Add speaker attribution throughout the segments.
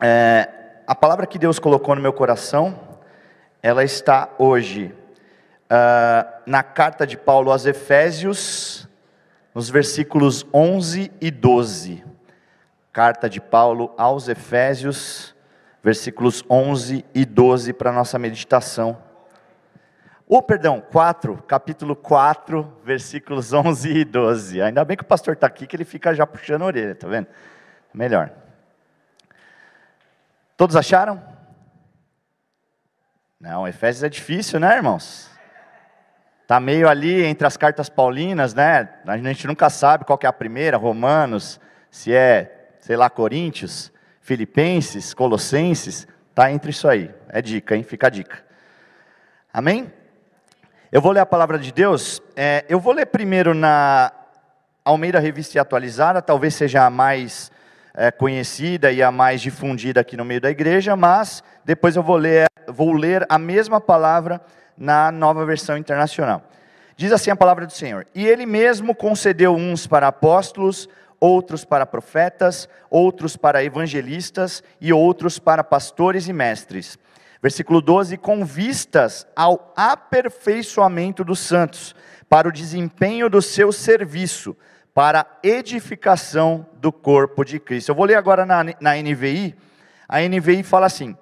Speaker 1: É, a palavra que Deus colocou no meu coração, ela está hoje uh, na carta de Paulo aos Efésios, nos versículos 11 e 12. Carta de Paulo aos Efésios, versículos 11 e 12 para nossa meditação. Ou, oh, perdão, 4, capítulo 4, versículos 11 e 12. Ainda bem que o pastor está aqui, que ele fica já puxando a orelha, tá vendo? Melhor. Todos acharam? Não, Efésios é difícil, né, irmãos? Tá meio ali entre as cartas paulinas, né? A gente nunca sabe qual é a primeira, Romanos, se é, sei lá, Coríntios, Filipenses, Colossenses, tá entre isso aí. É dica, hein? Fica a dica. Amém? Eu vou ler a palavra de Deus. É, eu vou ler primeiro na Almeida Revista Atualizada, talvez seja a mais é, conhecida e a mais difundida aqui no meio da igreja, mas depois eu vou ler, vou ler a mesma palavra na nova versão internacional. Diz assim a palavra do Senhor: E ele mesmo concedeu uns para apóstolos, outros para profetas, outros para evangelistas e outros para pastores e mestres. Versículo 12: Com vistas ao aperfeiçoamento dos santos, para o desempenho do seu serviço, para edificação do corpo de Cristo. Eu vou ler agora na, na NVI. A NVI fala assim: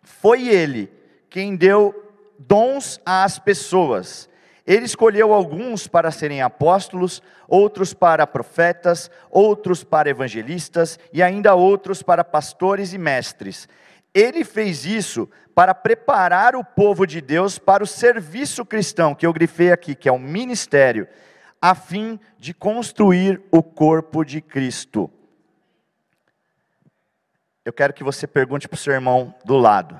Speaker 1: Foi ele quem deu dons às pessoas. Ele escolheu alguns para serem apóstolos, outros para profetas, outros para evangelistas e ainda outros para pastores e mestres. Ele fez isso para preparar o povo de Deus para o serviço cristão, que eu grifei aqui, que é o ministério a fim de construir o corpo de Cristo. Eu quero que você pergunte para o seu irmão do lado: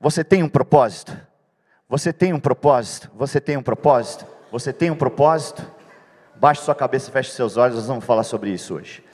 Speaker 1: Você tem um propósito? Você tem um propósito? Você tem um propósito? Você tem um propósito? Baixe sua cabeça, feche seus olhos, nós vamos falar sobre isso hoje.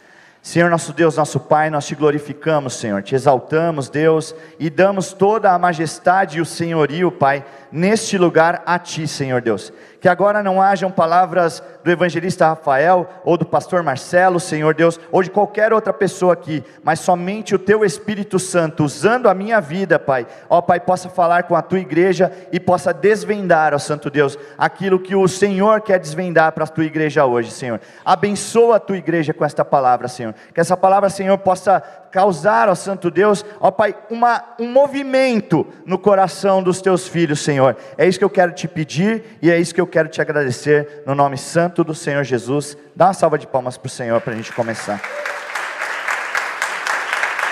Speaker 1: Senhor nosso Deus, nosso Pai, nós te glorificamos, Senhor, te exaltamos, Deus, e damos toda a majestade e o senhorio, Pai, neste lugar a Ti, Senhor Deus. Que agora não hajam palavras do evangelista Rafael ou do pastor Marcelo, Senhor Deus, ou de qualquer outra pessoa aqui, mas somente o Teu Espírito Santo, usando a minha vida, Pai, ó Pai, possa falar com a Tua igreja e possa desvendar, ó Santo Deus, aquilo que o Senhor quer desvendar para a Tua igreja hoje, Senhor. Abençoa a Tua igreja com esta palavra, Senhor. Que essa palavra, Senhor, possa causar, ó Santo Deus, ó Pai, uma, um movimento no coração dos teus filhos, Senhor. É isso que eu quero te pedir e é isso que eu quero te agradecer no nome santo do Senhor Jesus. Dá uma salva de palmas para o Senhor para a gente começar.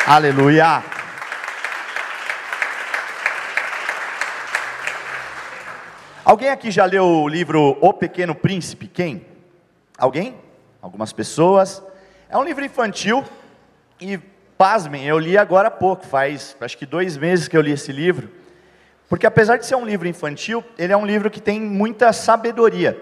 Speaker 1: Aleluia. Alguém aqui já leu o livro O Pequeno Príncipe? Quem? Alguém? Algumas pessoas. É um livro infantil e Pasmem, eu li agora há pouco, faz acho que dois meses que eu li esse livro, porque apesar de ser um livro infantil, ele é um livro que tem muita sabedoria.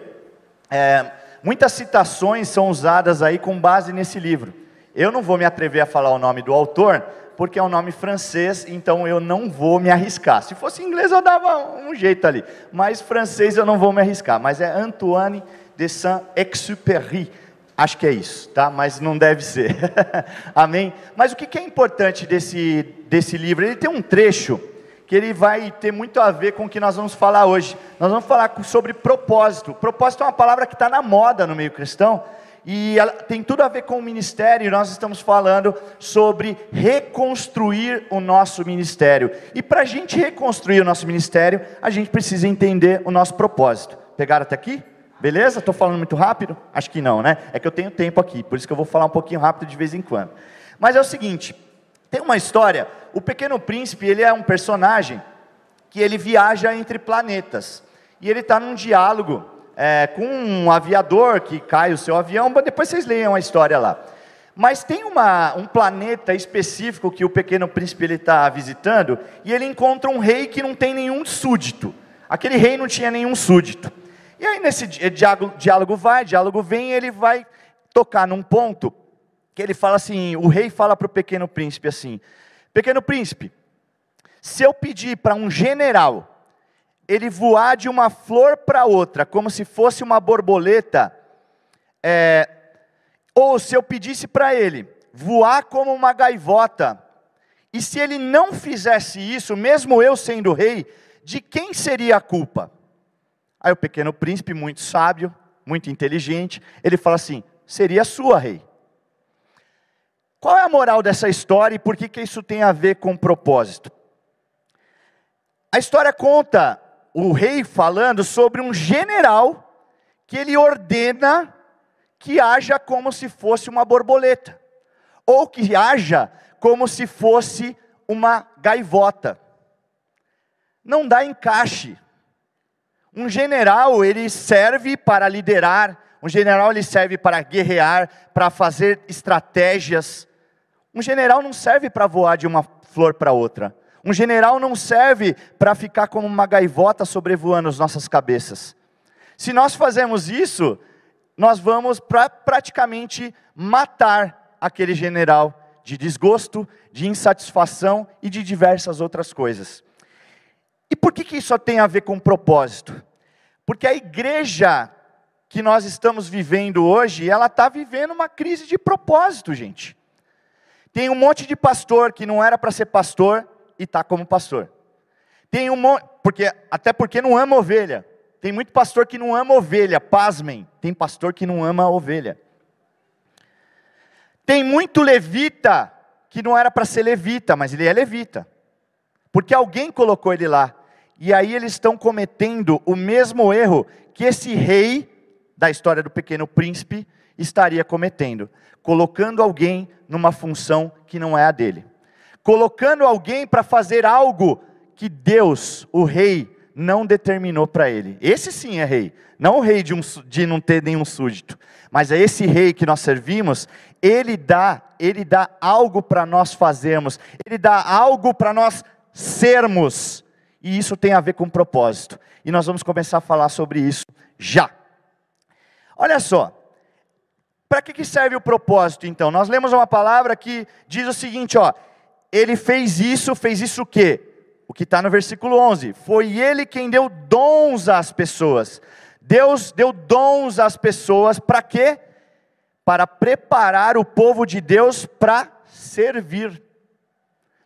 Speaker 1: É, muitas citações são usadas aí com base nesse livro. Eu não vou me atrever a falar o nome do autor, porque é um nome francês, então eu não vou me arriscar. Se fosse inglês eu dava um jeito ali, mas francês eu não vou me arriscar. Mas é Antoine de Saint-Exupéry Acho que é isso, tá? Mas não deve ser. Amém? Mas o que é importante desse, desse livro? Ele tem um trecho que ele vai ter muito a ver com o que nós vamos falar hoje. Nós vamos falar sobre propósito. Propósito é uma palavra que está na moda no meio cristão e tem tudo a ver com o ministério. Nós estamos falando sobre reconstruir o nosso ministério. E para a gente reconstruir o nosso ministério, a gente precisa entender o nosso propósito. Pegaram até aqui? Beleza? Estou falando muito rápido? Acho que não, né? É que eu tenho tempo aqui, por isso que eu vou falar um pouquinho rápido de vez em quando. Mas é o seguinte, tem uma história, o Pequeno Príncipe, ele é um personagem que ele viaja entre planetas. E ele está num diálogo é, com um aviador que cai o seu avião, depois vocês leiam a história lá. Mas tem uma, um planeta específico que o Pequeno Príncipe está visitando, e ele encontra um rei que não tem nenhum súdito. Aquele rei não tinha nenhum súdito. E aí nesse diálogo, diálogo vai, diálogo vem, ele vai tocar num ponto que ele fala assim, o rei fala para o pequeno príncipe assim, pequeno príncipe, se eu pedir para um general ele voar de uma flor para outra, como se fosse uma borboleta, é, ou se eu pedisse para ele voar como uma gaivota E se ele não fizesse isso, mesmo eu sendo rei, de quem seria a culpa? Aí o pequeno príncipe, muito sábio, muito inteligente, ele fala assim: seria sua, rei. Qual é a moral dessa história e por que, que isso tem a ver com propósito? A história conta o rei falando sobre um general que ele ordena que haja como se fosse uma borboleta, ou que haja como se fosse uma gaivota. Não dá encaixe. Um general, ele serve para liderar, um general ele serve para guerrear, para fazer estratégias. Um general não serve para voar de uma flor para outra. Um general não serve para ficar como uma gaivota sobrevoando as nossas cabeças. Se nós fazemos isso, nós vamos pra, praticamente matar aquele general de desgosto, de insatisfação e de diversas outras coisas. E por que, que isso tem a ver com propósito? Porque a igreja que nós estamos vivendo hoje, ela está vivendo uma crise de propósito, gente. Tem um monte de pastor que não era para ser pastor, e está como pastor. Tem um porque até porque não ama ovelha. Tem muito pastor que não ama ovelha, pasmem. Tem pastor que não ama ovelha. Tem muito levita que não era para ser levita, mas ele é levita. Porque alguém colocou ele lá. E aí eles estão cometendo o mesmo erro que esse rei da história do pequeno príncipe estaria cometendo, colocando alguém numa função que não é a dele colocando alguém para fazer algo que Deus, o rei, não determinou para ele. Esse sim é rei, não o rei de, um, de não ter nenhum súdito, mas é esse rei que nós servimos, ele dá, ele dá algo para nós fazermos, ele dá algo para nós sermos, e isso tem a ver com propósito. E nós vamos começar a falar sobre isso já. Olha só, para que, que serve o propósito então? Nós lemos uma palavra que diz o seguinte, ó, ele fez isso, fez isso o quê? O que está no versículo 11. Foi ele quem deu dons às pessoas. Deus deu dons às pessoas para quê? Para preparar o povo de Deus para servir.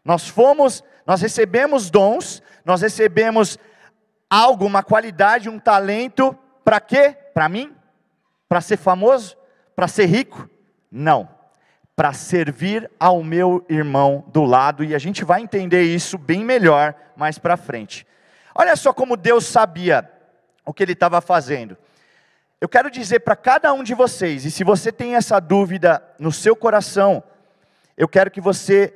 Speaker 1: Nós fomos, nós recebemos dons, nós recebemos algo, uma qualidade, um talento, para quê? Para mim? Para ser famoso? Para ser rico? Não para servir ao meu irmão do lado, e a gente vai entender isso bem melhor mais para frente. Olha só como Deus sabia o que ele estava fazendo. Eu quero dizer para cada um de vocês, e se você tem essa dúvida no seu coração, eu quero que você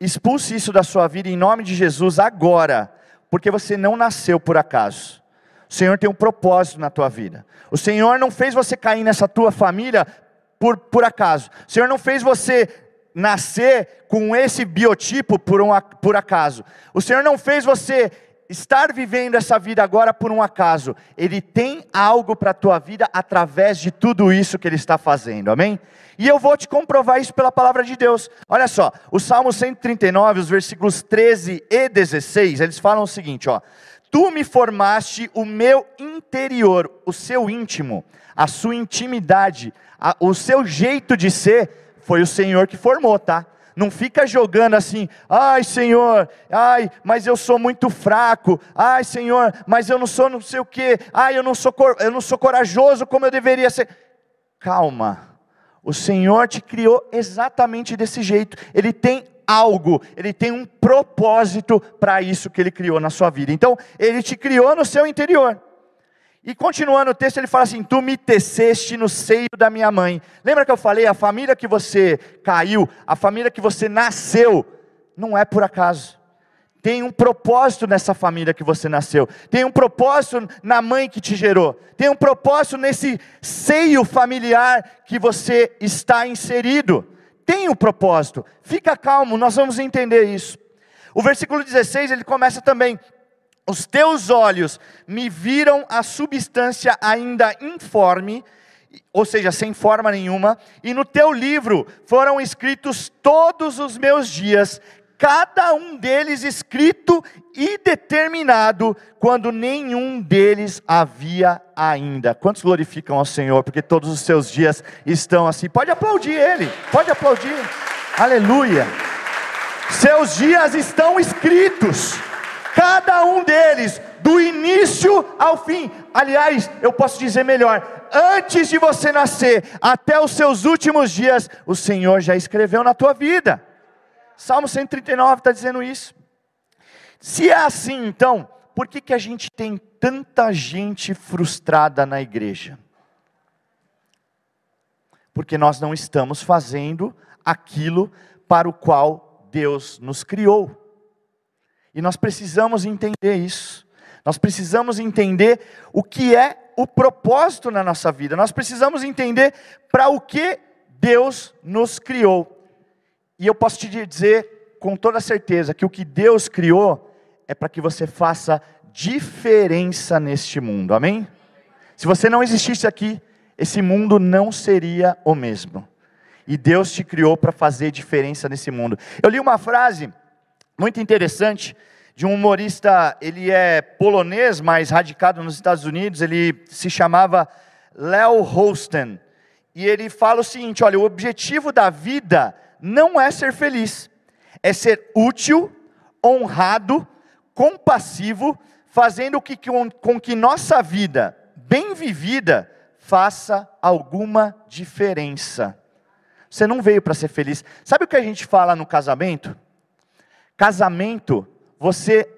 Speaker 1: expulse isso da sua vida em nome de Jesus agora, porque você não nasceu por acaso. O Senhor tem um propósito na tua vida. O Senhor não fez você cair nessa tua família por, por acaso. O Senhor não fez você nascer com esse biotipo por, um, por acaso. O Senhor não fez você estar vivendo essa vida agora por um acaso. Ele tem algo para a tua vida através de tudo isso que Ele está fazendo, amém? E eu vou te comprovar isso pela palavra de Deus. Olha só, o Salmo 139, os versículos 13 e 16, eles falam o seguinte, ó. Tu me formaste o meu interior, o seu íntimo, a sua intimidade, a, o seu jeito de ser, foi o Senhor que formou, tá? Não fica jogando assim, ai Senhor, ai, mas eu sou muito fraco, ai Senhor, mas eu não sou não sei o que, ai, eu não sou, eu não sou corajoso como eu deveria ser. Calma, o Senhor te criou exatamente desse jeito, Ele tem algo, Ele tem um propósito para isso que Ele criou na sua vida. Então, Ele te criou no seu interior. E continuando o texto, ele fala assim: Tu me teceste no seio da minha mãe. Lembra que eu falei, a família que você caiu, a família que você nasceu, não é por acaso. Tem um propósito nessa família que você nasceu. Tem um propósito na mãe que te gerou. Tem um propósito nesse seio familiar que você está inserido. Tem um propósito. Fica calmo, nós vamos entender isso. O versículo 16 ele começa também: os teus olhos me viram a substância ainda informe, ou seja, sem forma nenhuma, e no teu livro foram escritos todos os meus dias, cada um deles escrito e determinado, quando nenhum deles havia ainda. Quantos glorificam ao Senhor, porque todos os seus dias estão assim? Pode aplaudir Ele, pode aplaudir, aleluia. Seus dias estão escritos, cada um deles, do início ao fim. Aliás, eu posso dizer melhor: antes de você nascer, até os seus últimos dias, o Senhor já escreveu na tua vida. Salmo 139 está dizendo isso. Se é assim, então, por que, que a gente tem tanta gente frustrada na igreja? Porque nós não estamos fazendo aquilo para o qual Deus nos criou. E nós precisamos entender isso. Nós precisamos entender o que é o propósito na nossa vida. Nós precisamos entender para o que Deus nos criou. E eu posso te dizer com toda certeza que o que Deus criou é para que você faça diferença neste mundo. Amém? Se você não existisse aqui, esse mundo não seria o mesmo. E Deus te criou para fazer diferença nesse mundo. Eu li uma frase muito interessante de um humorista, ele é polonês, mas radicado nos Estados Unidos, ele se chamava Leo Holsten. E ele fala o seguinte: olha, o objetivo da vida não é ser feliz, é ser útil, honrado, compassivo, fazendo que, com que nossa vida, bem vivida, faça alguma diferença. Você não veio para ser feliz. Sabe o que a gente fala no casamento? Casamento você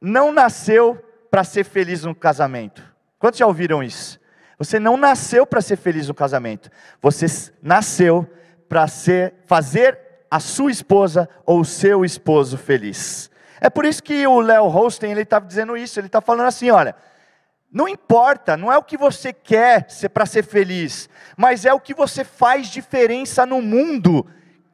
Speaker 1: não nasceu para ser feliz no casamento. Quantos já ouviram isso? Você não nasceu para ser feliz no casamento. Você nasceu para ser fazer a sua esposa ou o seu esposo feliz. É por isso que o Léo Holstein ele está dizendo isso. Ele está falando assim, olha, não importa, não é o que você quer ser para ser feliz, mas é o que você faz diferença no mundo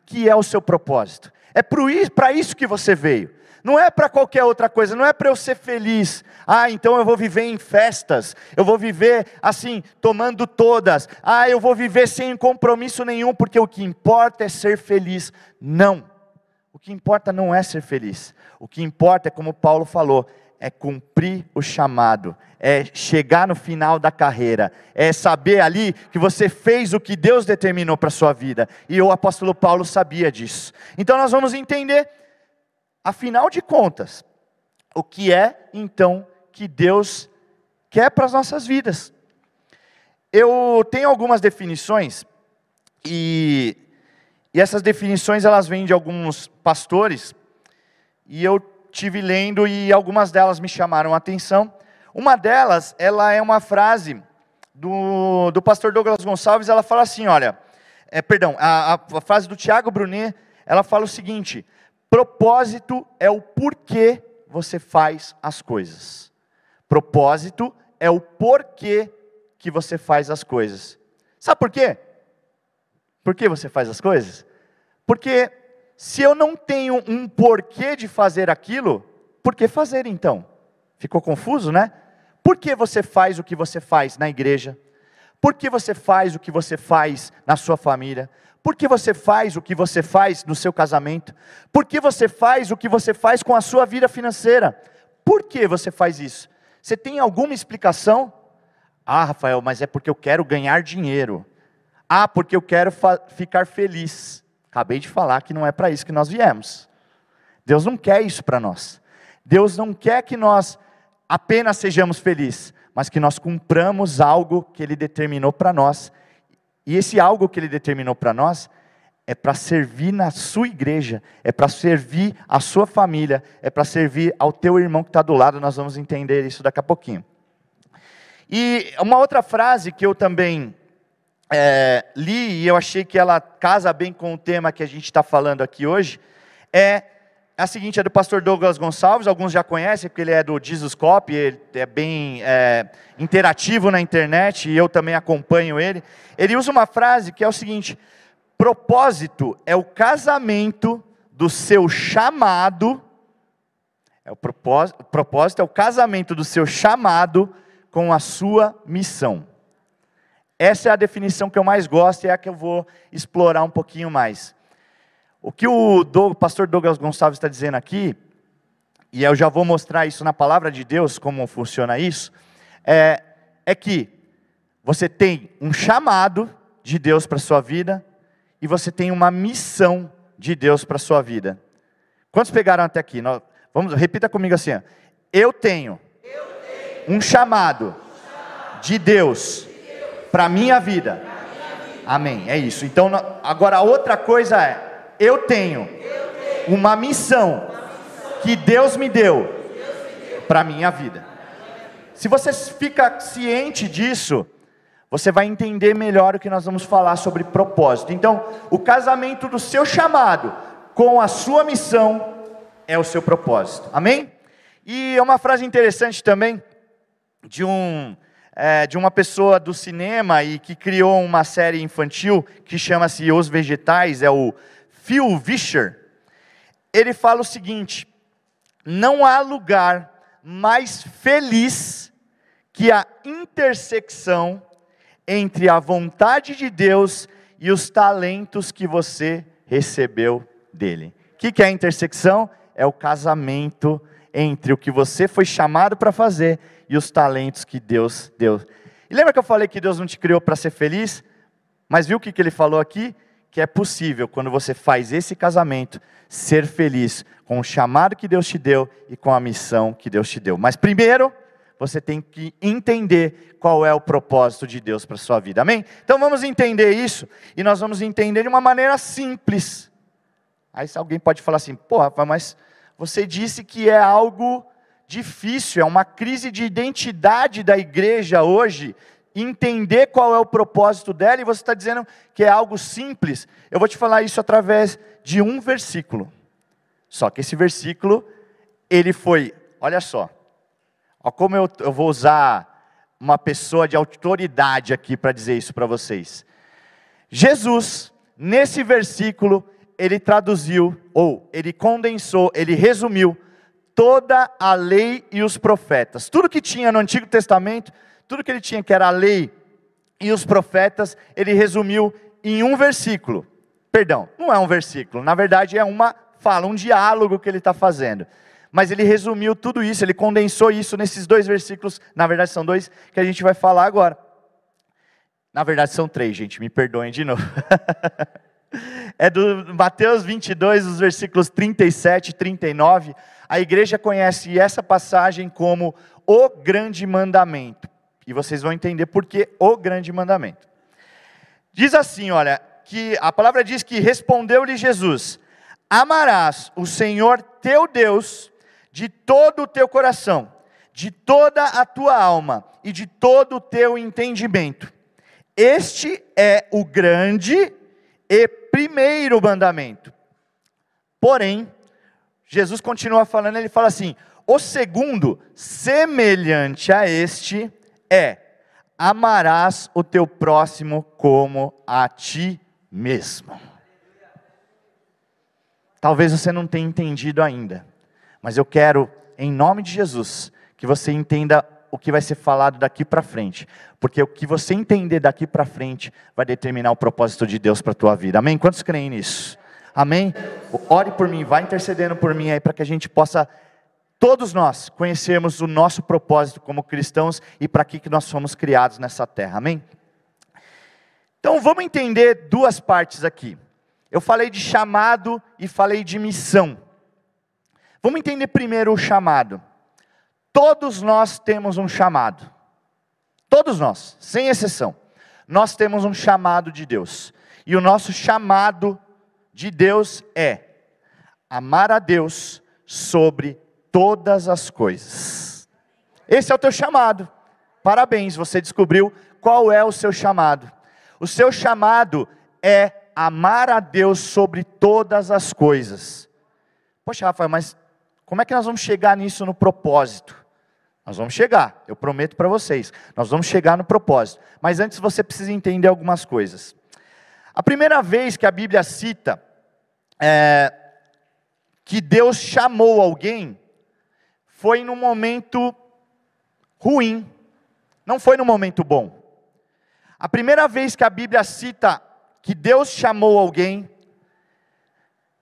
Speaker 1: que é o seu propósito. É para isso que você veio. Não é para qualquer outra coisa, não é para eu ser feliz. Ah, então eu vou viver em festas, eu vou viver assim, tomando todas. Ah, eu vou viver sem compromisso nenhum, porque o que importa é ser feliz. Não. O que importa não é ser feliz. O que importa é como Paulo falou, é cumprir o chamado, é chegar no final da carreira, é saber ali que você fez o que Deus determinou para a sua vida. E o apóstolo Paulo sabia disso. Então nós vamos entender Afinal de contas, o que é então que Deus quer para as nossas vidas? Eu tenho algumas definições e, e essas definições elas vêm de alguns pastores e eu tive lendo e algumas delas me chamaram a atenção. Uma delas, ela é uma frase do, do pastor Douglas Gonçalves, ela fala assim, olha, é, perdão, a, a frase do Tiago Brunet, ela fala o seguinte, Propósito é o porquê você faz as coisas. Propósito é o porquê que você faz as coisas. Sabe por quê? Por que você faz as coisas? Porque se eu não tenho um porquê de fazer aquilo, por que fazer então? Ficou confuso, né? Por que você faz o que você faz na igreja? Por que você faz o que você faz na sua família? Por que você faz o que você faz no seu casamento? Por que você faz o que você faz com a sua vida financeira? Por que você faz isso? Você tem alguma explicação? Ah, Rafael, mas é porque eu quero ganhar dinheiro. Ah, porque eu quero ficar feliz. Acabei de falar que não é para isso que nós viemos. Deus não quer isso para nós. Deus não quer que nós apenas sejamos felizes, mas que nós cumpramos algo que Ele determinou para nós e esse algo que ele determinou para nós é para servir na sua igreja, é para servir a sua família, é para servir ao teu irmão que está do lado. Nós vamos entender isso daqui a pouquinho. E uma outra frase que eu também é, li e eu achei que ela casa bem com o tema que a gente está falando aqui hoje é a seguinte, é do pastor Douglas Gonçalves, alguns já conhecem, porque ele é do Jesus Cop, ele é bem é, interativo na internet, e eu também acompanho ele. Ele usa uma frase que é o seguinte: propósito é o casamento do seu chamado, é o propósito, o propósito é o casamento do seu chamado com a sua missão. Essa é a definição que eu mais gosto e é a que eu vou explorar um pouquinho mais. O que o pastor Douglas Gonçalves está dizendo aqui, e eu já vou mostrar isso na palavra de Deus, como funciona isso, é, é que você tem um chamado de Deus para a sua vida, e você tem uma missão de Deus para a sua vida. Quantos pegaram até aqui? Nós, vamos, repita comigo assim: ó. eu tenho, eu tenho um chamado, de Deus, para minha vida. Amém. É isso. Então, agora a outra coisa é: eu tenho, uma missão, que Deus me deu para minha vida. Se você fica ciente disso, você vai entender melhor o que nós vamos falar sobre propósito. Então, o casamento do seu chamado com a sua missão é o seu propósito. Amém? E é uma frase interessante também de um é, de uma pessoa do cinema e que criou uma série infantil que chama-se Os Vegetais, é o Phil Vischer. Ele fala o seguinte: não há lugar mais feliz que a intersecção entre a vontade de Deus e os talentos que você recebeu dele. O que, que é a intersecção? É o casamento entre o que você foi chamado para fazer e os talentos que Deus deu. E lembra que eu falei que Deus não te criou para ser feliz? Mas viu o que, que ele falou aqui? Que é possível, quando você faz esse casamento, ser feliz com o chamado que Deus te deu e com a missão que Deus te deu. Mas primeiro, você tem que entender qual é o propósito de Deus para a sua vida. Amém? Então vamos entender isso e nós vamos entender de uma maneira simples. Aí alguém pode falar assim, porra, mas você disse que é algo difícil, é uma crise de identidade da igreja hoje, entender qual é o propósito dela, e você está dizendo que é algo simples. Eu vou te falar isso através de um versículo. Só que esse versículo, ele foi, olha só, Ó, como eu, eu vou usar uma pessoa de autoridade aqui para dizer isso para vocês. Jesus, nesse versículo, ele traduziu, ou ele condensou, ele resumiu toda a lei e os profetas. Tudo que tinha no Antigo Testamento, tudo que ele tinha que era a lei e os profetas, ele resumiu em um versículo. Perdão, não é um versículo, na verdade é uma fala, um diálogo que ele está fazendo mas ele resumiu tudo isso, ele condensou isso nesses dois versículos, na verdade são dois que a gente vai falar agora. Na verdade são três, gente, me perdoem de novo. é do Mateus 22, os versículos 37 e 39. A igreja conhece essa passagem como o grande mandamento. E vocês vão entender por que o grande mandamento. Diz assim, olha, que a palavra diz que respondeu-lhe Jesus: Amarás o Senhor teu Deus de todo o teu coração, de toda a tua alma e de todo o teu entendimento. Este é o grande e primeiro mandamento. Porém, Jesus continua falando, ele fala assim: o segundo, semelhante a este, é: amarás o teu próximo como a ti mesmo. Talvez você não tenha entendido ainda. Mas eu quero, em nome de Jesus, que você entenda o que vai ser falado daqui para frente, porque o que você entender daqui para frente vai determinar o propósito de Deus para a tua vida. Amém? Quantos creem nisso? Amém? Ore por mim, vai intercedendo por mim aí para que a gente possa todos nós conhecermos o nosso propósito como cristãos e para que que nós fomos criados nessa terra. Amém? Então vamos entender duas partes aqui. Eu falei de chamado e falei de missão. Vamos entender primeiro o chamado. Todos nós temos um chamado. Todos nós, sem exceção. Nós temos um chamado de Deus. E o nosso chamado de Deus é amar a Deus sobre todas as coisas. Esse é o teu chamado. Parabéns, você descobriu qual é o seu chamado. O seu chamado é amar a Deus sobre todas as coisas. Poxa, Rafael, mas como é que nós vamos chegar nisso no propósito? Nós vamos chegar, eu prometo para vocês. Nós vamos chegar no propósito. Mas antes você precisa entender algumas coisas. A primeira vez que a Bíblia cita é, que Deus chamou alguém foi num momento ruim, não foi num momento bom. A primeira vez que a Bíblia cita que Deus chamou alguém,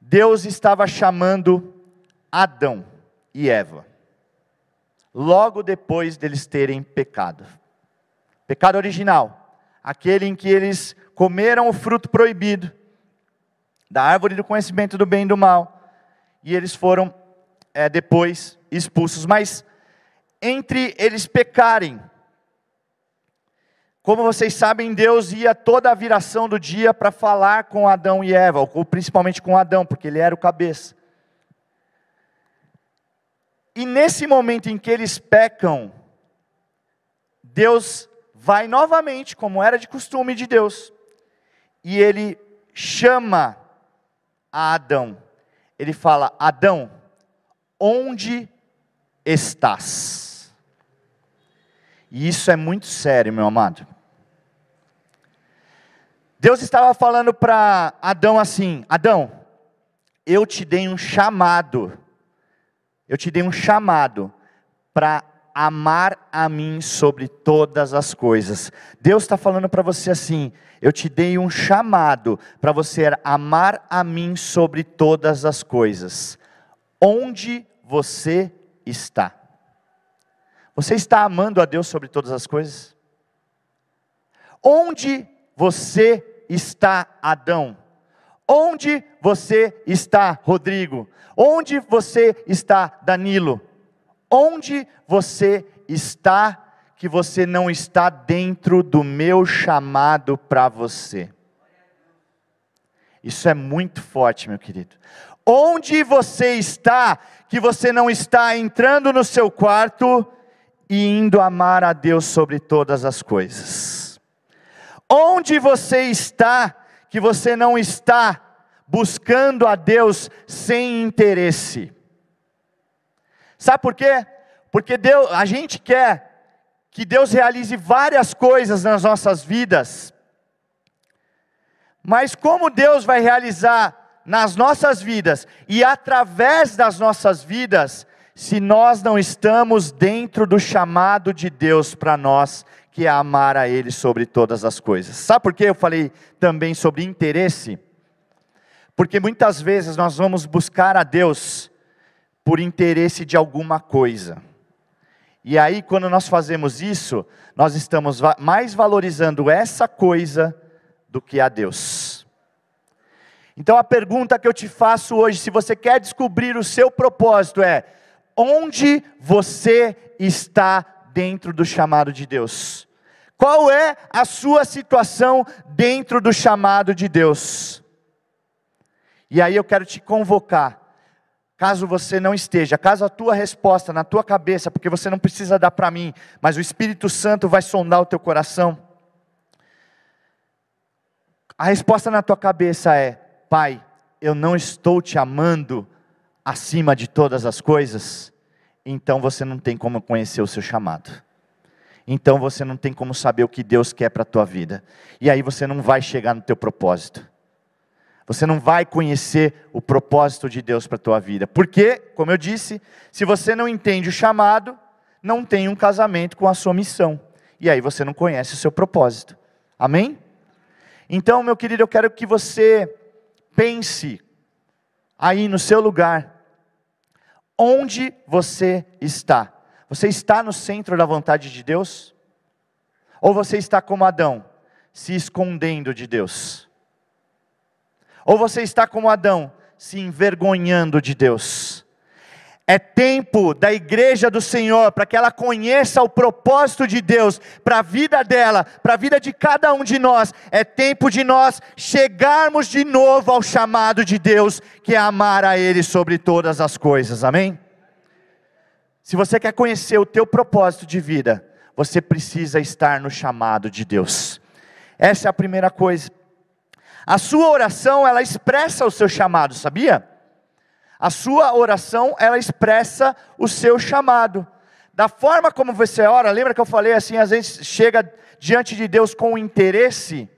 Speaker 1: Deus estava chamando Adão e Eva, logo depois deles terem pecado. Pecado original, aquele em que eles comeram o fruto proibido da árvore do conhecimento do bem e do mal, e eles foram é, depois expulsos. Mas entre eles pecarem, como vocês sabem, Deus ia toda a viração do dia para falar com Adão e Eva, ou principalmente com Adão, porque ele era o cabeça. E nesse momento em que eles pecam, Deus vai novamente, como era de costume de Deus, e ele chama a Adão. Ele fala: Adão, onde estás? E isso é muito sério, meu amado. Deus estava falando para Adão assim: Adão, eu te dei um chamado, eu te dei um chamado para amar a mim sobre todas as coisas. Deus está falando para você assim: eu te dei um chamado para você amar a mim sobre todas as coisas. Onde você está? Você está amando a Deus sobre todas as coisas? Onde você está, Adão? Onde você está, Rodrigo? Onde você está, Danilo? Onde você está que você não está dentro do meu chamado para você? Isso é muito forte, meu querido. Onde você está que você não está entrando no seu quarto e indo amar a Deus sobre todas as coisas? Onde você está que você não está buscando a Deus sem interesse? Sabe por quê? Porque Deus, a gente quer que Deus realize várias coisas nas nossas vidas. Mas como Deus vai realizar nas nossas vidas e através das nossas vidas, se nós não estamos dentro do chamado de Deus para nós, que é amar a Ele sobre todas as coisas. Sabe por que eu falei também sobre interesse? Porque muitas vezes nós vamos buscar a Deus por interesse de alguma coisa. E aí, quando nós fazemos isso, nós estamos mais valorizando essa coisa do que a Deus. Então, a pergunta que eu te faço hoje, se você quer descobrir o seu propósito, é: onde você está dentro do chamado de Deus? Qual é a sua situação dentro do chamado de Deus? E aí eu quero te convocar Caso você não esteja, caso a tua resposta na tua cabeça, porque você não precisa dar para mim, mas o Espírito Santo vai sondar o teu coração. A resposta na tua cabeça é: Pai, eu não estou te amando acima de todas as coisas, então você não tem como conhecer o seu chamado. Então você não tem como saber o que Deus quer para a tua vida. E aí você não vai chegar no teu propósito. Você não vai conhecer o propósito de Deus para a tua vida. Porque, como eu disse, se você não entende o chamado, não tem um casamento com a sua missão. E aí você não conhece o seu propósito. Amém? Então, meu querido, eu quero que você pense aí no seu lugar. Onde você está? Você está no centro da vontade de Deus? Ou você está como Adão, se escondendo de Deus? Ou você está como Adão, se envergonhando de Deus? É tempo da igreja do Senhor para que ela conheça o propósito de Deus para a vida dela, para a vida de cada um de nós. É tempo de nós chegarmos de novo ao chamado de Deus, que é amar a Ele sobre todas as coisas. Amém? Se você quer conhecer o teu propósito de vida, você precisa estar no chamado de Deus. Essa é a primeira coisa. A sua oração, ela expressa o seu chamado, sabia? A sua oração, ela expressa o seu chamado. Da forma como você ora, lembra que eu falei assim, às vezes chega diante de Deus com interesse,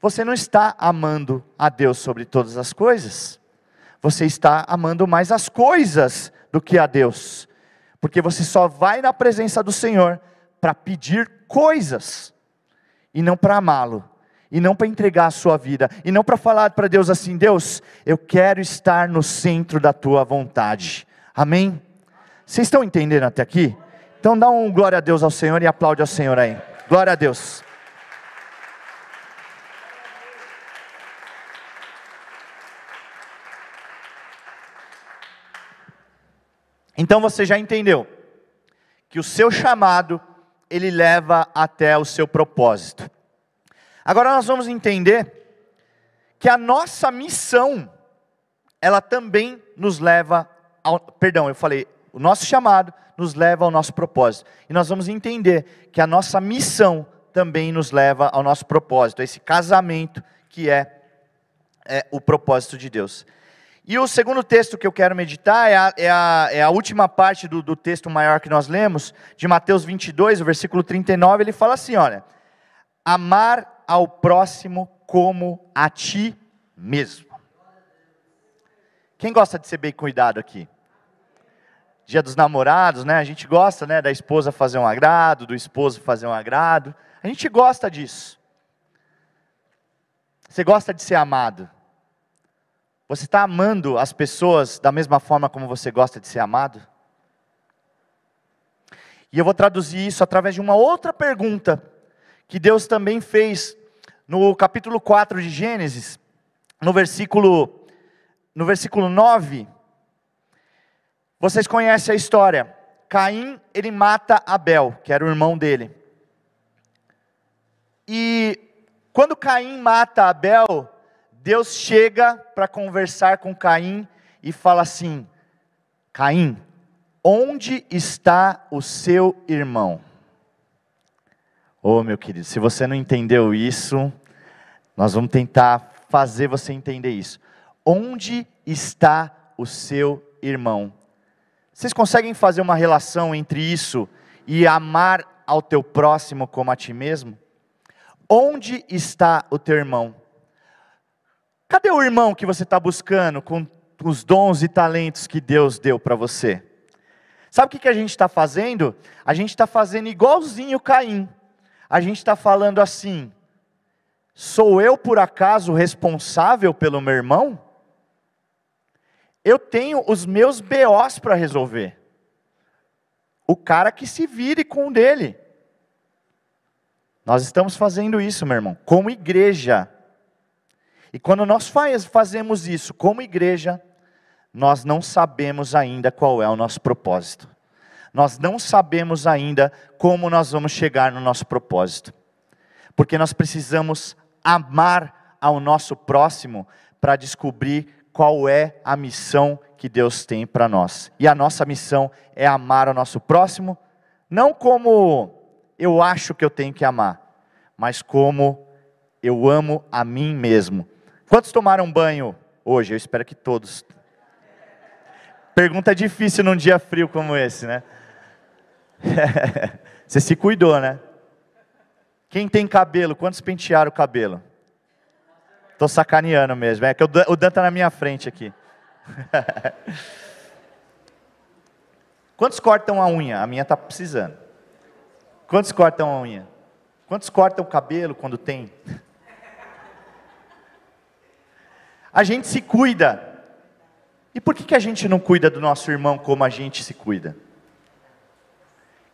Speaker 1: você não está amando a Deus sobre todas as coisas. Você está amando mais as coisas do que a Deus. Porque você só vai na presença do Senhor para pedir coisas e não para amá-lo e não para entregar a sua vida, e não para falar para Deus assim: Deus, eu quero estar no centro da tua vontade. Amém? Vocês estão entendendo até aqui? Então dá um glória a Deus ao Senhor e aplaude ao Senhor aí. Glória a Deus. Então você já entendeu que o seu chamado ele leva até o seu propósito. Agora nós vamos entender que a nossa missão ela também nos leva ao, perdão, eu falei, o nosso chamado nos leva ao nosso propósito. E nós vamos entender que a nossa missão também nos leva ao nosso propósito, esse casamento que é, é o propósito de Deus. E o segundo texto que eu quero meditar é a, é a, é a última parte do, do, texto maior que nós lemos, de Mateus 22, o versículo 39, ele fala assim: olha, amar ao próximo como a ti mesmo. Quem gosta de ser bem cuidado aqui? Dia dos namorados, né? A gente gosta, né, da esposa fazer um agrado, do esposo fazer um agrado. A gente gosta disso. Você gosta de ser amado? Você está amando as pessoas da mesma forma como você gosta de ser amado? E eu vou traduzir isso através de uma outra pergunta que Deus também fez no capítulo 4 de Gênesis, no versículo no versículo 9. Vocês conhecem a história. Caim, ele mata Abel, que era o irmão dele. E quando Caim mata Abel, Deus chega para conversar com Caim e fala assim: Caim, onde está o seu irmão? Oh, meu querido, se você não entendeu isso, nós vamos tentar fazer você entender isso. Onde está o seu irmão? Vocês conseguem fazer uma relação entre isso e amar ao teu próximo como a ti mesmo? Onde está o teu irmão? Cadê o irmão que você está buscando com os dons e talentos que Deus deu para você? Sabe o que, a gente está fazendo? A gente está fazendo igualzinho Caim. A gente está falando assim: sou eu por acaso responsável pelo meu irmão? Eu tenho os meus BOs para resolver. O cara que se vire com o dele. Nós estamos fazendo isso, meu irmão, como igreja. E quando nós fazemos isso como igreja, nós não sabemos ainda qual é o nosso propósito. Nós não sabemos ainda como nós vamos chegar no nosso propósito. Porque nós precisamos amar ao nosso próximo para descobrir qual é a missão que Deus tem para nós. E a nossa missão é amar ao nosso próximo, não como eu acho que eu tenho que amar, mas como eu amo a mim mesmo Quantos tomaram banho hoje? Eu espero que todos. Pergunta difícil num dia frio como esse, né? Você se cuidou, né? Quem tem cabelo, quantos pentearam o cabelo? Tô sacaneando mesmo, é que o Dan está na minha frente aqui. quantos cortam a unha? A minha está precisando. Quantos cortam a unha? Quantos cortam o cabelo quando tem? a gente se cuida. E por que, que a gente não cuida do nosso irmão como a gente se cuida?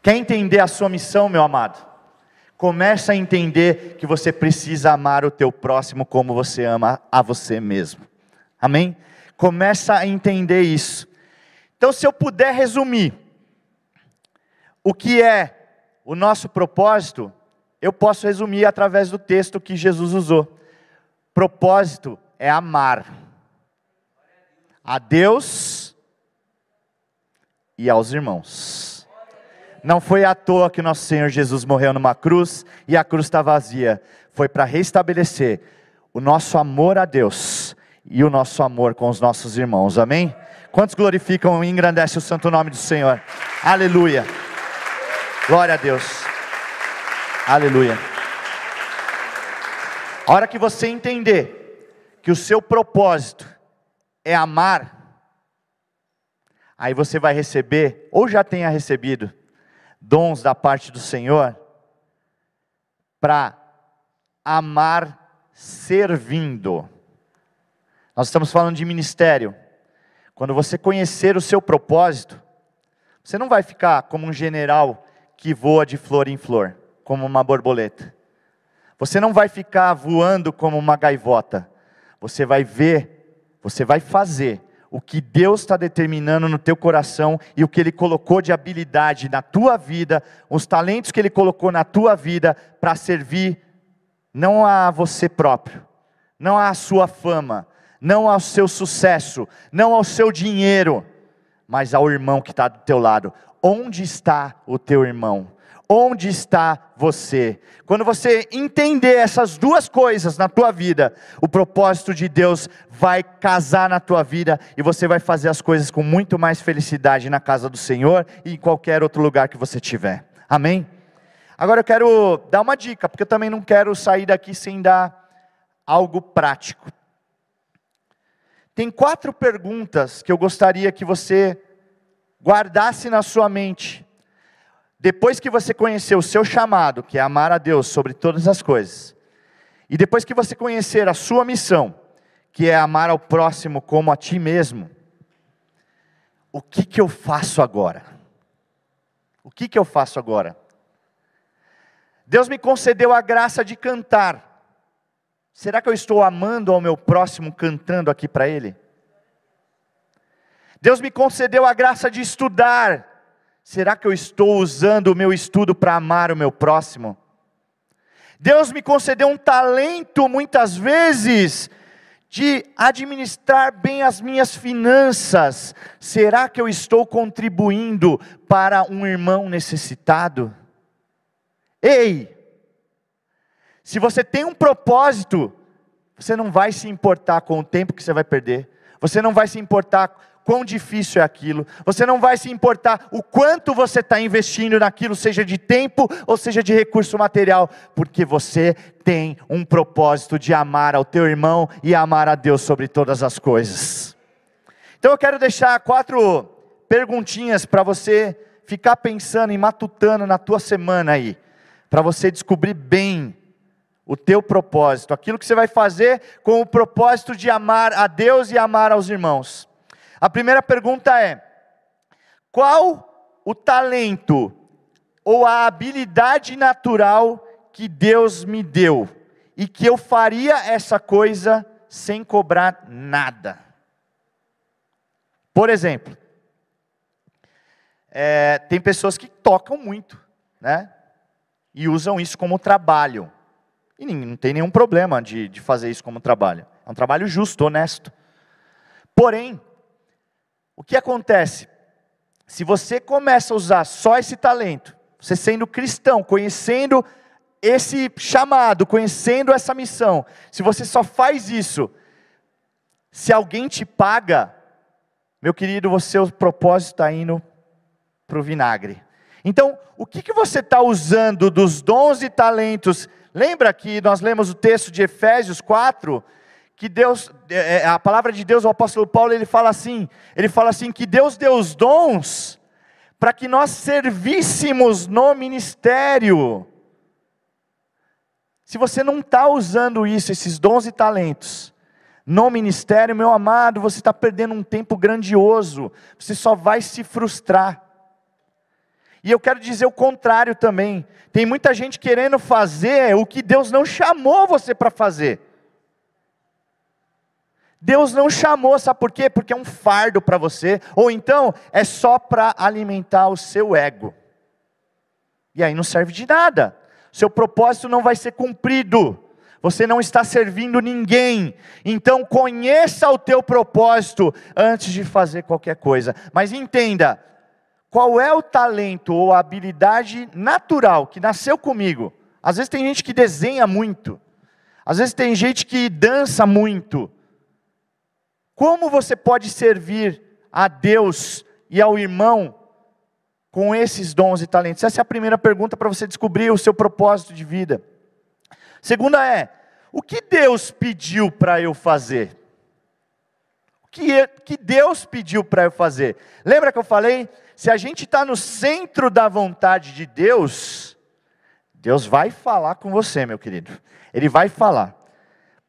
Speaker 1: Quer entender a sua missão, meu amado? Começa a entender que você precisa amar o teu próximo como você ama a você mesmo. Amém? Começa a entender isso. Então, se eu puder resumir o que é o nosso propósito, eu posso resumir através do texto que Jesus usou. Propósito é amar a Deus e aos irmãos. Não foi à toa que nosso Senhor Jesus morreu numa cruz e a cruz está vazia. Foi para restabelecer o nosso amor a Deus e o nosso amor com os nossos irmãos. Amém? Quantos glorificam e engrandecem o santo nome do Senhor? Aleluia. Glória a Deus. Aleluia. A hora que você entender que o seu propósito é amar, aí você vai receber, ou já tenha recebido, dons da parte do Senhor, para amar servindo. Nós estamos falando de ministério. Quando você conhecer o seu propósito, você não vai ficar como um general que voa de flor em flor, como uma borboleta. Você não vai ficar voando como uma gaivota. Você vai ver, você vai fazer o que Deus está determinando no teu coração e o que Ele colocou de habilidade na tua vida, os talentos que Ele colocou na tua vida para servir não a você próprio, não à sua fama, não ao seu sucesso, não ao seu dinheiro, mas ao irmão que está do teu lado. Onde está o teu irmão? Onde está você? Quando você entender essas duas coisas na tua vida, o propósito de Deus vai casar na tua vida e você vai fazer as coisas com muito mais felicidade na casa do Senhor e em qualquer outro lugar que você tiver. Amém? Agora eu quero dar uma dica, porque eu também não quero sair daqui sem dar algo prático. Tem quatro perguntas que eu gostaria que você guardasse na sua mente. Depois que você conhecer o seu chamado, que é amar a Deus sobre todas as coisas, e depois que você conhecer a sua missão, que é amar ao próximo como a ti mesmo, o que que eu faço agora? O que que eu faço agora? Deus me concedeu a graça de cantar. Será que eu estou amando ao meu próximo cantando aqui para Ele? Deus me concedeu a graça de estudar. Será que eu estou usando o meu estudo para amar o meu próximo? Deus me concedeu um talento, muitas vezes, de administrar bem as minhas finanças. Será que eu estou contribuindo para um irmão necessitado? Ei, se você tem um propósito, você não vai se importar com o tempo que você vai perder, você não vai se importar quão difícil é aquilo, você não vai se importar o quanto você está investindo naquilo, seja de tempo ou seja de recurso material, porque você tem um propósito de amar ao teu irmão e amar a Deus sobre todas as coisas. Então eu quero deixar quatro perguntinhas para você ficar pensando e matutando na tua semana aí, para você descobrir bem o teu propósito, aquilo que você vai fazer com o propósito de amar a Deus e amar aos irmãos. A primeira pergunta é: qual o talento ou a habilidade natural que Deus me deu e que eu faria essa coisa sem cobrar nada? Por exemplo, é, tem pessoas que tocam muito, né? E usam isso como trabalho. E não tem nenhum problema de, de fazer isso como trabalho. É um trabalho justo, honesto. Porém, o que acontece? Se você começa a usar só esse talento, você sendo cristão, conhecendo esse chamado, conhecendo essa missão, se você só faz isso, se alguém te paga, meu querido, o seu propósito está indo para o vinagre. Então, o que, que você está usando dos dons e talentos Lembra que nós lemos o texto de Efésios 4, que Deus, é, é, a palavra de Deus, o apóstolo Paulo, ele fala assim, ele fala assim que Deus deu os dons para que nós servíssemos no ministério. Se você não está usando isso, esses dons e talentos, no ministério, meu amado, você está perdendo um tempo grandioso, você só vai se frustrar. E eu quero dizer o contrário também. Tem muita gente querendo fazer o que Deus não chamou você para fazer. Deus não chamou, sabe por quê? Porque é um fardo para você, ou então é só para alimentar o seu ego. E aí não serve de nada. Seu propósito não vai ser cumprido. Você não está servindo ninguém. Então conheça o teu propósito antes de fazer qualquer coisa. Mas entenda, qual é o talento ou a habilidade natural que nasceu comigo. Às vezes tem gente que desenha muito, às vezes tem gente que dança muito. Como você pode servir a Deus e ao irmão com esses dons e talentos? Essa é a primeira pergunta para você descobrir o seu propósito de vida. Segunda é: o que Deus pediu para eu fazer? O que, que Deus pediu para eu fazer? Lembra que eu falei se a gente está no centro da vontade de Deus, Deus vai falar com você, meu querido. Ele vai falar.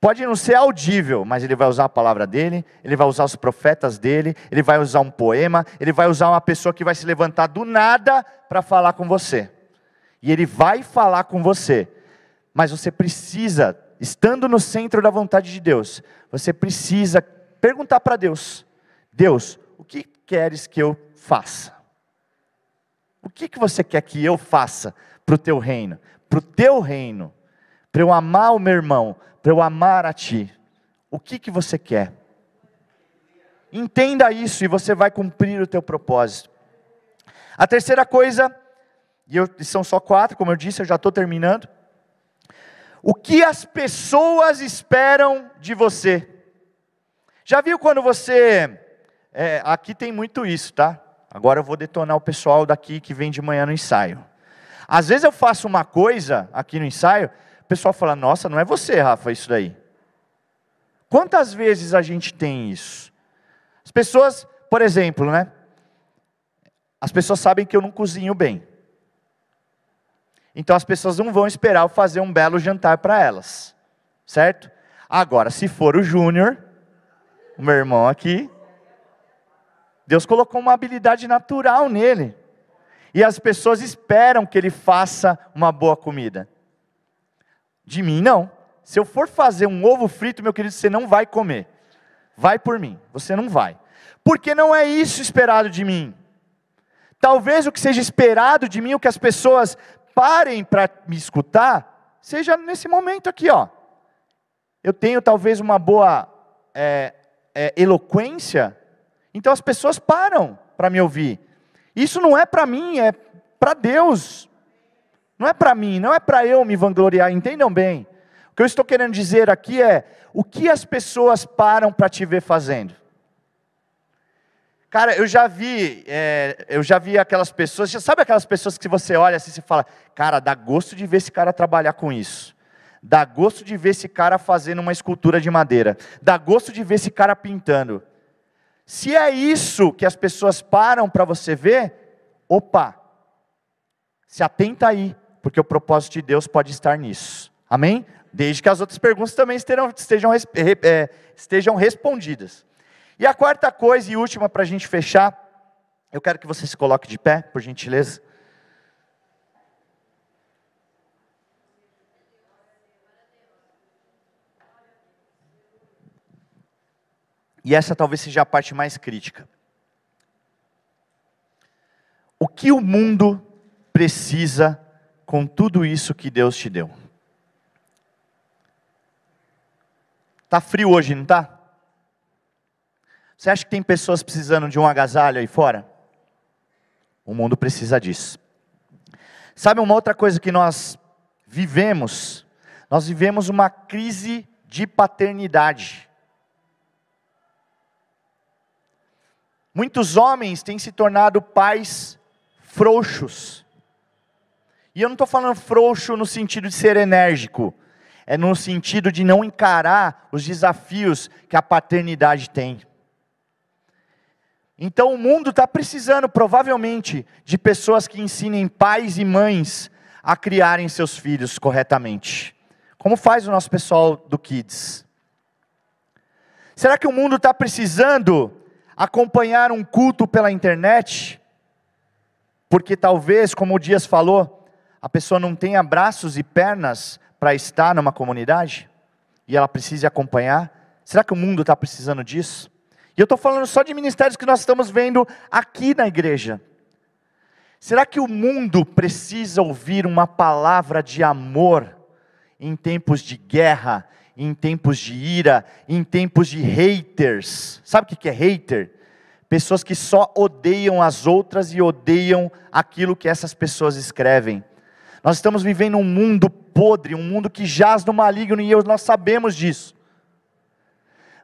Speaker 1: Pode não ser audível, mas ele vai usar a palavra dele, ele vai usar os profetas dele, ele vai usar um poema, ele vai usar uma pessoa que vai se levantar do nada para falar com você. E ele vai falar com você. Mas você precisa, estando no centro da vontade de Deus, você precisa perguntar para Deus: Deus, o que queres que eu faça? O que, que você quer que eu faça para o teu reino? Para o teu reino, para eu amar o meu irmão, para eu amar a ti. O que, que você quer? Entenda isso e você vai cumprir o teu propósito. A terceira coisa, e, eu, são só quatro, como eu disse, eu já estou terminando. O que as pessoas esperam de você? Já viu quando você. É, aqui tem muito isso, tá? Agora eu vou detonar o pessoal daqui que vem de manhã no ensaio. Às vezes eu faço uma coisa aqui no ensaio, o pessoal fala: Nossa, não é você, Rafa, isso daí. Quantas vezes a gente tem isso? As pessoas, por exemplo, né? As pessoas sabem que eu não cozinho bem. Então as pessoas não vão esperar eu fazer um belo jantar para elas, certo? Agora, se for o Júnior, o meu irmão aqui, Deus colocou uma habilidade natural nele. E as pessoas esperam que ele faça uma boa comida. De mim, não. Se eu for fazer um ovo frito, meu querido, você não vai comer. Vai por mim, você não vai. Porque não é isso esperado de mim. Talvez o que seja esperado de mim, o que as pessoas parem para me escutar, seja nesse momento aqui, ó. Eu tenho talvez uma boa é, é, eloquência, então as pessoas param para me ouvir. Isso não é para mim, é para Deus. Não é para mim, não é para eu me vangloriar, entendam bem. O que eu estou querendo dizer aqui é: o que as pessoas param para te ver fazendo? Cara, eu já vi, é, eu já vi aquelas pessoas, sabe aquelas pessoas que você olha assim e fala, cara, dá gosto de ver esse cara trabalhar com isso. Dá gosto de ver esse cara fazendo uma escultura de madeira. Dá gosto de ver esse cara pintando. Se é isso que as pessoas param para você ver, opa, se atenta aí, porque o propósito de Deus pode estar nisso. Amém? Desde que as outras perguntas também estejam, estejam, é, estejam respondidas. E a quarta coisa e última para a gente fechar, eu quero que você se coloque de pé, por gentileza. E essa talvez seja a parte mais crítica. O que o mundo precisa com tudo isso que Deus te deu? Tá frio hoje, não tá? Você acha que tem pessoas precisando de um agasalho aí fora? O mundo precisa disso. Sabe uma outra coisa que nós vivemos? Nós vivemos uma crise de paternidade. Muitos homens têm se tornado pais frouxos. E eu não estou falando frouxo no sentido de ser enérgico, é no sentido de não encarar os desafios que a paternidade tem. Então o mundo está precisando, provavelmente, de pessoas que ensinem pais e mães a criarem seus filhos corretamente. Como faz o nosso pessoal do Kids? Será que o mundo está precisando acompanhar um culto pela internet? Porque talvez, como o Dias falou, a pessoa não tenha braços e pernas para estar numa comunidade e ela precise acompanhar. Será que o mundo está precisando disso? E eu estou falando só de ministérios que nós estamos vendo aqui na igreja. Será que o mundo precisa ouvir uma palavra de amor em tempos de guerra, em tempos de ira, em tempos de haters? Sabe o que é hater? Pessoas que só odeiam as outras e odeiam aquilo que essas pessoas escrevem. Nós estamos vivendo um mundo podre, um mundo que jaz no maligno e nós sabemos disso.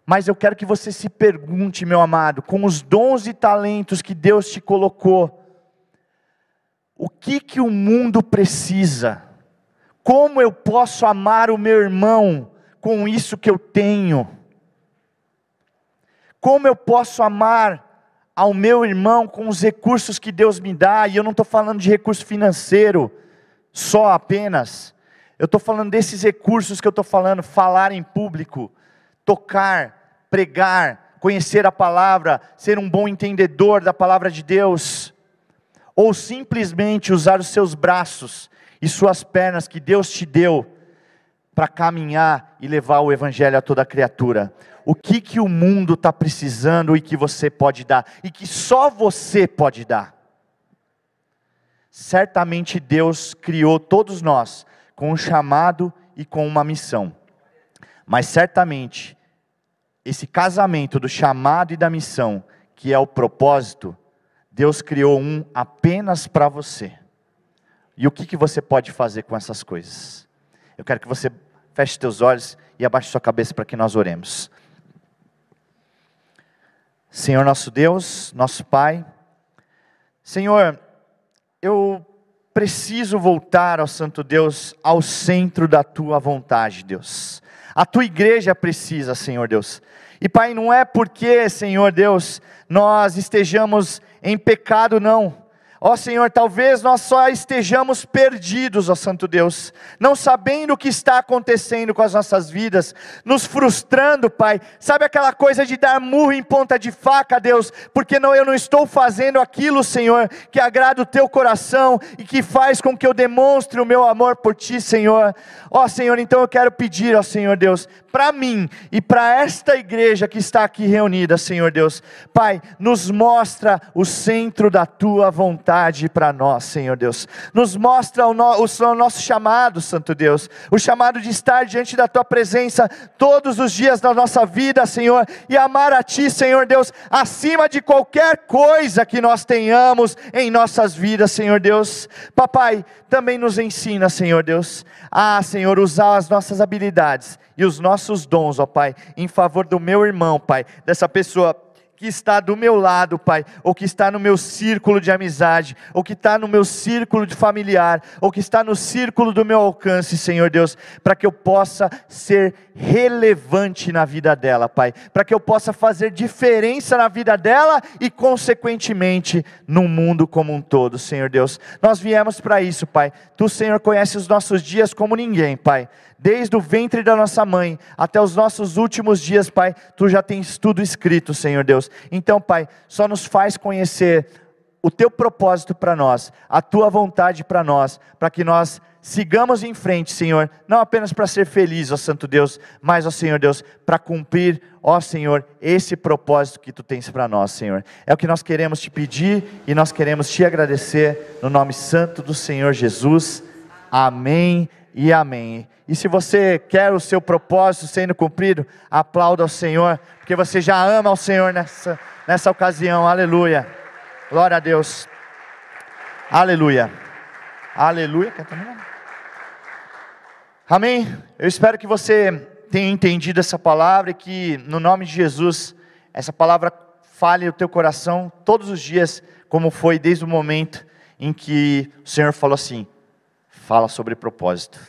Speaker 1: Mas eu quero que você se pergunte, meu amado, com os dons e talentos que Deus te colocou, o que que o mundo precisa? Como eu posso amar o meu irmão com isso que eu tenho? Como eu posso amar ao meu irmão com os recursos que Deus me dá? E eu não estou falando de recurso financeiro só apenas. Eu estou falando desses recursos que eu estou falando, falar em público, tocar, pregar, conhecer a palavra, ser um bom entendedor da palavra de Deus, ou simplesmente usar os seus braços e suas pernas que Deus te deu para caminhar e levar o evangelho a toda criatura. o que, que o mundo está precisando e que você pode dar, e que só você pode dar. Certamente Deus criou todos nós com um chamado e com uma missão, mas certamente esse casamento do chamado e da missão, que é o propósito, Deus criou um apenas para você. E o que, que você pode fazer com essas coisas? Eu quero que você feche seus olhos e abaixe sua cabeça para que nós oremos. Senhor nosso Deus, nosso Pai, Senhor, eu preciso voltar ao Santo Deus, ao centro da tua vontade, Deus. A tua igreja precisa, Senhor Deus. E Pai, não é porque, Senhor Deus, nós estejamos em pecado, não. Ó Senhor, talvez nós só estejamos perdidos, ó Santo Deus, não sabendo o que está acontecendo com as nossas vidas, nos frustrando, Pai. Sabe aquela coisa de dar murro em ponta de faca, Deus, porque não, eu não estou fazendo aquilo, Senhor, que agrada o teu coração e que faz com que eu demonstre o meu amor por ti, Senhor. Ó Senhor, então eu quero pedir, ó Senhor Deus, para mim e para esta igreja que está aqui reunida, Senhor Deus, Pai, nos mostra o centro da tua vontade vontade para nós, Senhor Deus. Nos mostra o, no, o, nosso chamado, Santo Deus, o chamado de estar diante da Tua presença todos os dias da nossa vida, Senhor, e amar a Ti, Senhor Deus, acima de qualquer coisa que nós tenhamos em nossas vidas, Senhor Deus. Papai, também nos ensina, Senhor Deus, a, Senhor, usar as nossas habilidades e os nossos dons, ó Pai, em favor do meu irmão, Pai, dessa pessoa que está do meu lado, Pai, ou que está no meu círculo de amizade, ou que está no meu círculo de familiar, ou que está no círculo do meu alcance, Senhor Deus, para que eu possa ser relevante na vida dela, Pai, para que eu possa fazer diferença na vida dela e, consequentemente, no mundo como um todo, Senhor Deus. Nós viemos para isso, Pai. Tu, Senhor, conhece os nossos dias como ninguém, Pai desde o ventre da nossa mãe até os nossos últimos dias, Pai, tu já tens tudo escrito, Senhor Deus. Então, Pai, só nos faz conhecer o teu propósito para nós, a tua vontade para nós, para que nós sigamos em frente, Senhor, não apenas para ser feliz, ó Santo Deus, mas, ó Senhor Deus, para cumprir, ó Senhor, esse propósito que tu tens para nós, Senhor. É o que nós queremos te pedir e nós queremos te agradecer no nome santo do Senhor Jesus. Amém e amém. E se você quer o seu propósito sendo cumprido, aplauda ao Senhor, porque você já ama ao Senhor nessa, nessa ocasião. Aleluia. Glória a Deus. Aleluia. Aleluia. Amém. Eu espero que você tenha entendido essa palavra e que, no nome de Jesus, essa palavra fale o teu coração todos os dias, como foi desde o momento em que o Senhor falou assim: fala sobre propósito.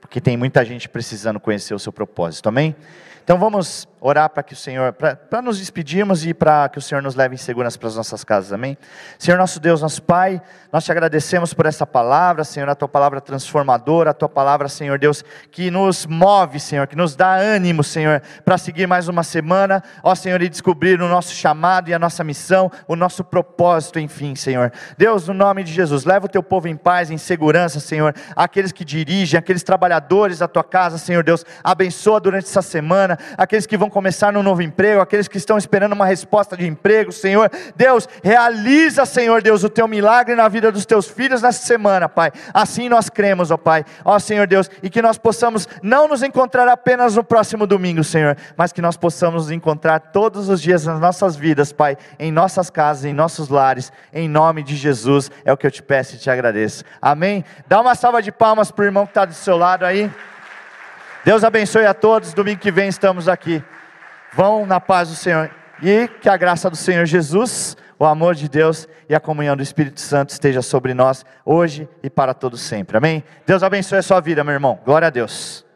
Speaker 1: Porque tem muita gente precisando conhecer o seu propósito, amém? Então vamos orar para que o Senhor, para nos despedirmos e para que o Senhor nos leve em segurança para as nossas casas, amém? Senhor nosso Deus, nosso Pai, nós te agradecemos por essa palavra, Senhor, a tua palavra transformadora, a tua palavra, Senhor Deus, que nos move, Senhor, que nos dá ânimo, Senhor, para seguir mais uma semana, ó Senhor, e descobrir o nosso chamado e a nossa missão, o nosso propósito, enfim, Senhor. Deus, no nome de Jesus, leva o teu povo em paz, em segurança, Senhor, aqueles que dirigem, aqueles trabalhadores da tua casa, Senhor Deus, abençoa durante essa semana, aqueles que vão vão começar no novo emprego, aqueles que estão esperando uma resposta de emprego, Senhor. Deus, realiza, Senhor Deus, o teu milagre na vida dos teus filhos nessa semana, Pai. Assim nós cremos, ó Pai. Ó Senhor Deus, e que nós possamos não nos encontrar apenas no próximo domingo, Senhor, mas que nós possamos nos encontrar todos os dias nas nossas vidas, Pai, em nossas casas, em nossos lares, em nome de Jesus. É o que eu te peço e te agradeço. Amém? Dá uma salva de palmas para o irmão que está do seu lado aí. Deus abençoe a todos. Domingo que vem estamos aqui. Vão na paz do Senhor e que a graça do Senhor Jesus, o amor de Deus e a comunhão do Espírito Santo esteja sobre nós hoje e para todo sempre. Amém? Deus abençoe a sua vida, meu irmão. Glória a Deus.